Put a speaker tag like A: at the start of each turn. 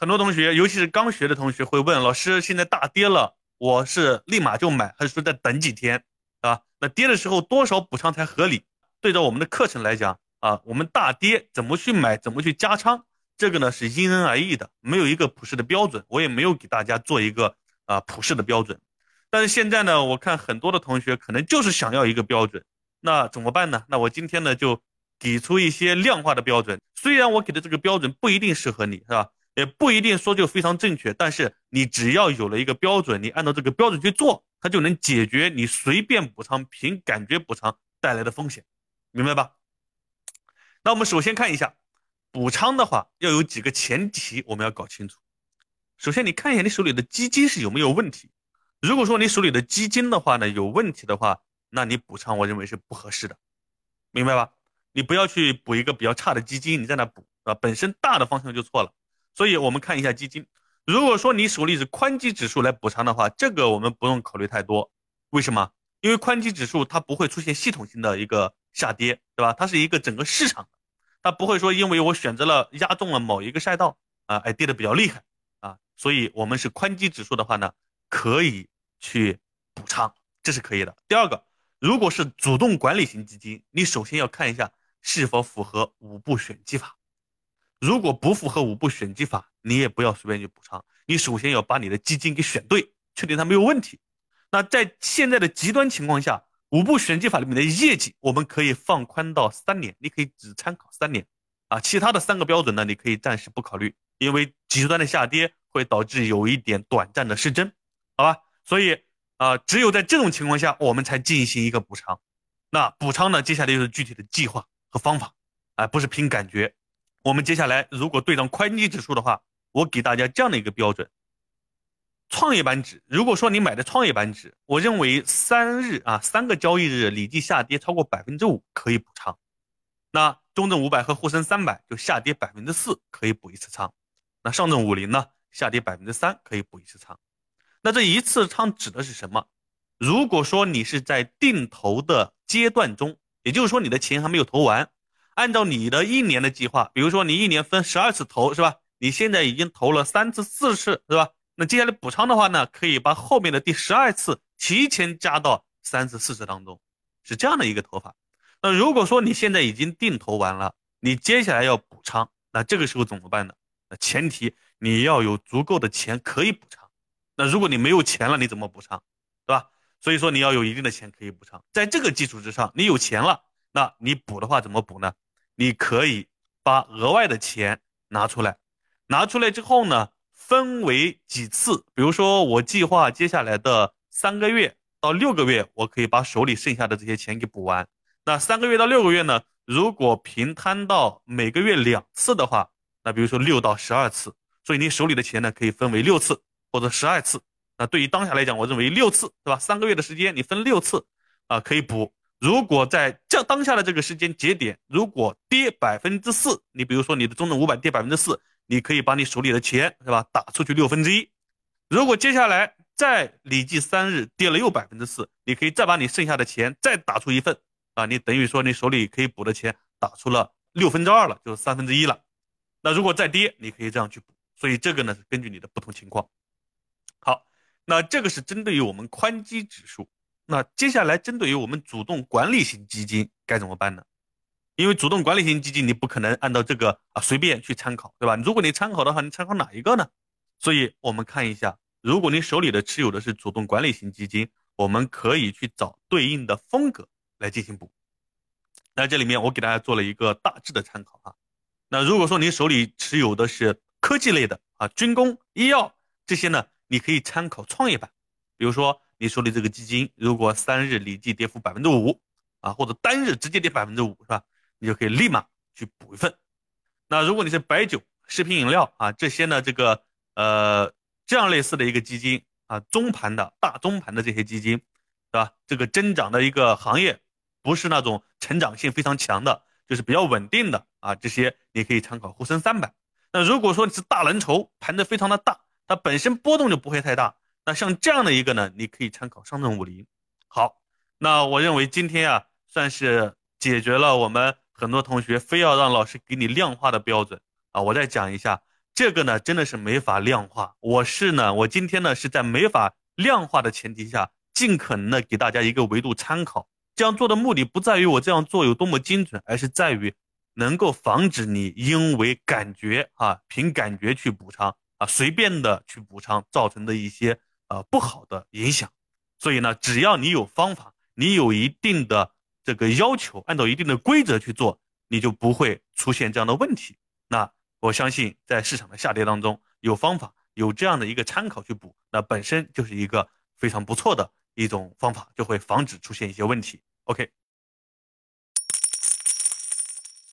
A: 很多同学，尤其是刚学的同学会问老师：现在大跌了，我是立马就买，还是说再等几天啊？那跌的时候多少补仓才合理？对着我们的课程来讲啊，我们大跌怎么去买，怎么去加仓，这个呢是因人而异的，没有一个普世的标准，我也没有给大家做一个啊普世的标准。但是现在呢，我看很多的同学可能就是想要一个标准，那怎么办呢？那我今天呢就给出一些量化的标准，虽然我给的这个标准不一定适合你，是吧？也不一定说就非常正确，但是你只要有了一个标准，你按照这个标准去做，它就能解决你随便补仓、凭感觉补仓带来的风险，明白吧？那我们首先看一下补仓的话，要有几个前提，我们要搞清楚。首先，你看一下你手里的基金是有没有问题。如果说你手里的基金的话呢有问题的话，那你补仓我认为是不合适的，明白吧？你不要去补一个比较差的基金，你在那补啊，本身大的方向就错了。所以我们看一下基金，如果说你手里是宽基指数来补仓的话，这个我们不用考虑太多。为什么？因为宽基指数它不会出现系统性的一个下跌，对吧？它是一个整个市场，它不会说因为我选择了压中了某一个赛道啊，哎跌的比较厉害啊，所以我们是宽基指数的话呢。可以去补仓，这是可以的。第二个，如果是主动管理型基金，你首先要看一下是否符合五步选基法。如果不符合五步选基法，你也不要随便去补仓。你首先要把你的基金给选对，确定它没有问题。那在现在的极端情况下，五步选基法里面的业绩，我们可以放宽到三年，你可以只参考三年啊。其他的三个标准呢，你可以暂时不考虑，因为极端的下跌会导致有一点短暂的失真。好吧，所以啊，只有在这种情况下，我们才进行一个补偿。那补仓呢，接下来就是具体的计划和方法，哎，不是凭感觉。我们接下来如果对上宽基指数的话，我给大家这样的一个标准：创业板指，如果说你买的创业板指，我认为三日啊，三个交易日累计下跌超过百分之五可以补仓。那中证五百和沪深三百就下跌百分之四可以补一次仓。那上证五零呢，下跌百分之三可以补一次仓。那这一次仓指的是什么？如果说你是在定投的阶段中，也就是说你的钱还没有投完，按照你的一年的计划，比如说你一年分十二次投，是吧？你现在已经投了三次、四次，是吧？那接下来补仓的话呢，可以把后面的第十二次提前加到三次、四次当中，是这样的一个投法。那如果说你现在已经定投完了，你接下来要补仓，那这个时候怎么办呢？那前提你要有足够的钱可以补仓。那如果你没有钱了，你怎么补仓，对吧？所以说你要有一定的钱可以补仓。在这个基础之上，你有钱了，那你补的话怎么补呢？你可以把额外的钱拿出来，拿出来之后呢，分为几次。比如说我计划接下来的三个月到六个月，我可以把手里剩下的这些钱给补完。那三个月到六个月呢，如果平摊到每个月两次的话，那比如说六到十二次，所以你手里的钱呢可以分为六次。或者十二次，那对于当下来讲，我认为六次，对吧？三个月的时间，你分六次，啊，可以补。如果在这当下的这个时间节点，如果跌百分之四，你比如说你的中证五百跌百分之四，你可以把你手里的钱，是吧，打出去六分之一。如果接下来再累计三日跌了又百分之四，你可以再把你剩下的钱再打出一份，啊，你等于说你手里可以补的钱打出了六分之二了，就是三分之一了。那如果再跌，你可以这样去补。所以这个呢是根据你的不同情况。好，那这个是针对于我们宽基指数。那接下来针对于我们主动管理型基金该怎么办呢？因为主动管理型基金你不可能按照这个啊随便去参考，对吧？如果你参考的话，你参考哪一个呢？所以我们看一下，如果你手里的持有的是主动管理型基金，我们可以去找对应的风格来进行补。那这里面我给大家做了一个大致的参考啊。那如果说你手里持有的是科技类的啊，军工、医药这些呢？你可以参考创业板，比如说你手里这个基金，如果三日累计跌幅百分之五，啊，或者单日直接跌百分之五，是吧？你就可以立马去补一份。那如果你是白酒、食品饮料啊这些呢，这个呃这样类似的一个基金啊，中盘的大中盘的这些基金，是吧？这个增长的一个行业，不是那种成长性非常强的，就是比较稳定的啊，这些你可以参考沪深三百。那如果说你是大蓝筹，盘子非常的大。它本身波动就不会太大，那像这样的一个呢，你可以参考上证五零。好，那我认为今天啊，算是解决了我们很多同学非要让老师给你量化的标准啊。我再讲一下，这个呢真的是没法量化。我是呢，我今天呢是在没法量化的前提下，尽可能的给大家一个维度参考。这样做的目的不在于我这样做有多么精准，而是在于能够防止你因为感觉啊，凭感觉去补仓啊，随便的去补仓造成的一些呃不好的影响。所以呢，只要你有方法，你有一定的这个要求，按照一定的规则去做，你就不会出现这样的问题。那我相信，在市场的下跌当中，有方法，有这样的一个参考去补，那本身就是一个非常不错的一种方法，就会防止出现一些问题。OK。